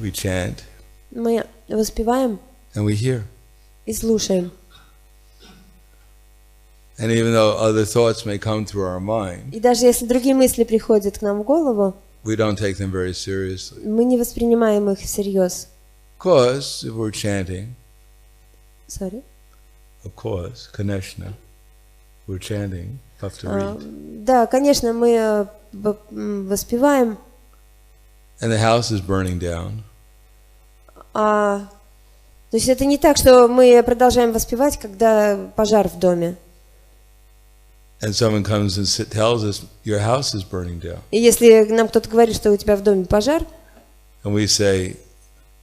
we chant, Мы воспеваем and we hear. и слушаем. And even though other thoughts may come through our mind, И даже если другие мысли приходят к нам в голову, we don't take them very seriously. мы не воспринимаем их всерьез. Of course, if we're chanting, Sorry. of course, Kaneshna, we're chanting, А, read. Да, конечно, мы э, воспеваем, And the house is burning down. а то есть это не так, что мы продолжаем воспевать, когда пожар в доме. And someone comes and sit, tells us, Your house is burning down. И если нам кто-то говорит, что у тебя в доме пожар, And we say,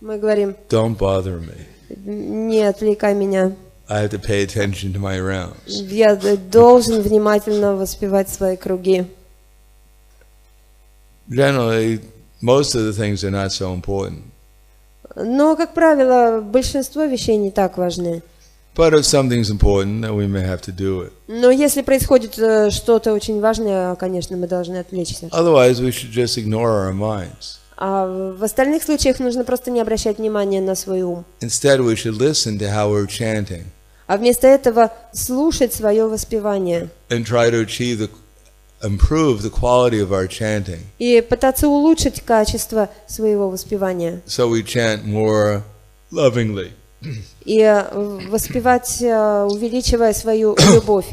мы говорим, Don't bother me. не отвлекай меня, I have to pay attention to my rounds. я должен внимательно воспевать свои круги. Generally, most of the things are not so important. Но, как правило, большинство вещей не так важны. But if something's important, then we may have to do it. Но если происходит э, что-то очень важное, конечно, мы должны отвлечься. Otherwise, we should just ignore our minds. А в остальных случаях нужно просто не обращать внимания на свой ум. Instead, we should listen to how we're chanting А вместо этого слушать свое воспевание. and try to achieve the, improve the quality of our chanting. И пытаться улучшить качество своего воспевания. So we chant more lovingly. И э, воспевать, э, увеличивая свою любовь.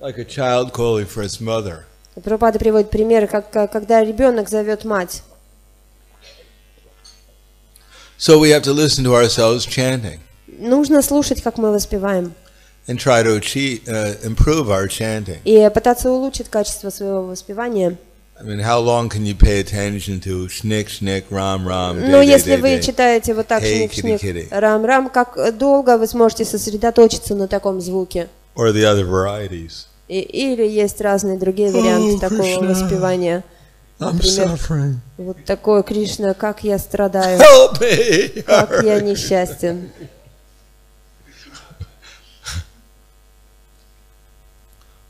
Like a child calling for its mother. Пропада приводит пример, как как- когда ребенок зовет мать. So we have to listen to ourselves chanting Нужно слушать, как мы воспеваем. And try to achieve, uh, improve our chanting. И пытаться улучшить качество своего воспевания. I mean, how long can you pay attention to ram, ram, Но day, day, если вы читаете вот так Hey, шник-шник, kitty, kitty. рам-рам, как долго вы сможете сосредоточиться на таком звуке? or the other varieties? И- или есть разные другие варианты Oh, такого Krishna. воспевания. I'm Например, suffering. вот такое, Кришна, как я страдаю, Help me! как я несчастен.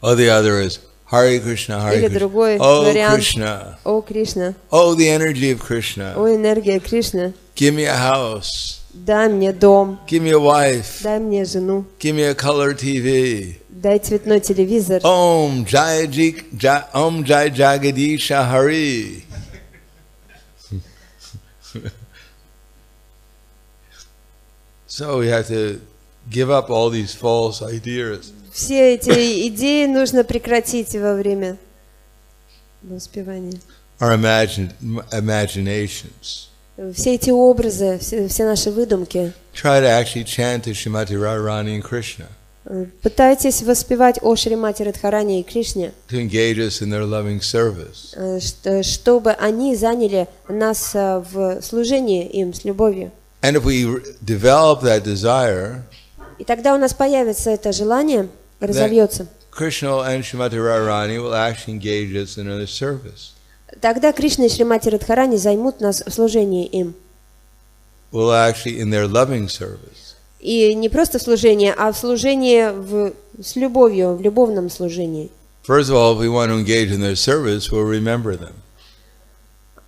Or the other is Hare Krishna, Hare Или Krishna. другой Oh вариант. Krishna. О, Кришна, Oh, the energy of Krishna. о, энергия Кришны, Give me a house. дай мне дом, Give me a wife. дай мне жену, Give me a color TV. дай цветной телевизор. Om Jai Ji, Jai, Om Jai Jagadisha Hari. so we have to give up all these false ideas. Все эти идеи нужно прекратить во время воспевания. our imagine, imaginations. Все эти образы, все, все наши выдумки. Try to actually chant to Shrimati Radharani and Krishna Пытайтесь воспевать о Шримати Радхарани и Кришне, to engage us in their loving service. э, чтобы они заняли нас э, в служении им с любовью. And if we develop that desire, И тогда у нас появится это желание, разовьется. Krishna and Shrimati Radharani will actually engage us in their service. Тогда Кришна и Шримати Радхарани займут нас в служении им. Will actually in their loving service. И не просто в служении, а в служении в, с любовью, в любовном служении. First of all, if we want to engage in their service, we'll remember them.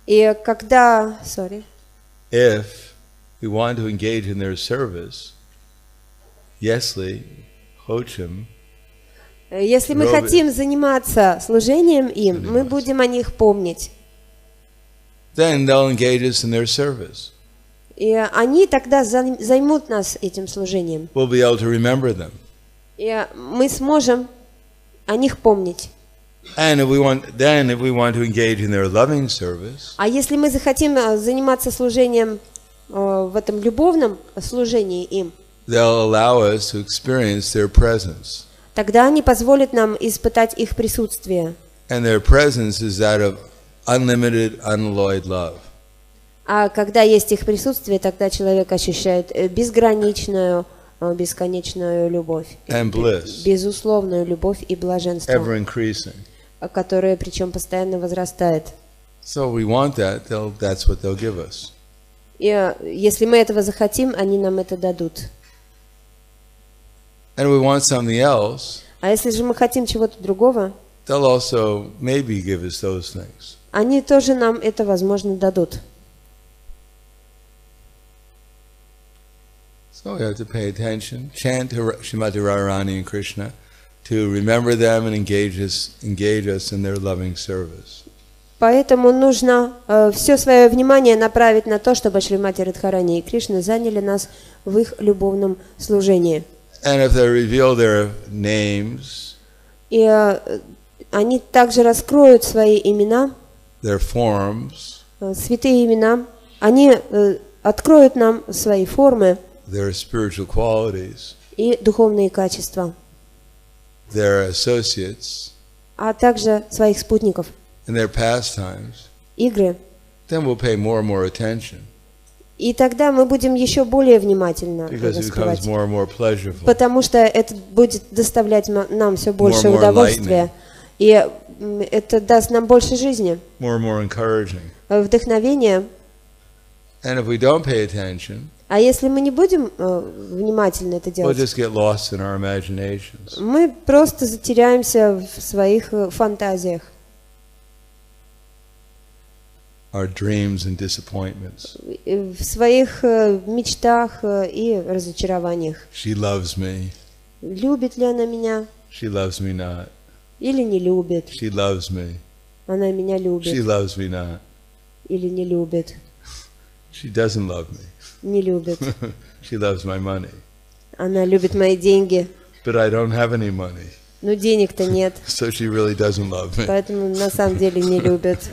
И когда... Sorry. If we want to engage in their service, Yesli, Hochim, Э, Если мы хотим заниматься служением им, мы будем о них помнить. then they'll engage us in their service. И они тогда зай- займут нас этим служением. We'll be able to remember them. И мы сможем о них помнить. And if we want, then if we want to engage in their loving service, А если мы захотим э, заниматься служением э, в этом любовном служении им, they'll allow us to experience their presence. тогда они позволят нам испытать их присутствие. And their presence is that of unlimited, unalloyed love. А когда есть их присутствие, тогда человек ощущает э, безграничную, э, бесконечную любовь. And bliss. Безусловную любовь и блаженство, Ever increasing. которое причем постоянно возрастает. So we want that, they'll, that's what they'll give us. И э, если мы этого захотим, они нам это дадут. And we want something else, А если же мы хотим чего-то другого, they'll also maybe give us those things. они тоже нам это, возможно, дадут. So we have to pay attention, chant Shrimati Radharani and Krishna to remember them and engage us, engage us in their loving service. Поэтому нужно все свое внимание направить на то, чтобы Шримати Радхарани и Кришна заняли нас в их любовном служении. And if they reveal their names, И э, они также раскроют свои имена, their forms, э, святые имена, они э, откроют нам свои формы their spiritual qualities, и духовные качества, their associates, а также своих спутников, and their pastimes, игры. then we'll pay more and more attention И тогда мы будем еще более внимательно раскрывать. Потому что это будет доставлять нам все больше удовольствия. И это даст нам больше жизни, э, вдохновения. А если мы не будем э, внимательно это делать, мы просто затеряемся в своих э, фантазиях, our dreams and disappointments. э, в своих э, мечтах э, и разочарованиях. She loves me. Любит ли она меня She loves me not. или не любит? She loves me. Она меня She любит loves me not. или не любит? She doesn't love me. Не любит. she loves my money. Она любит мои деньги, But I don't have any money. но денег-то нет, So she really doesn't love me. поэтому на самом деле не любит.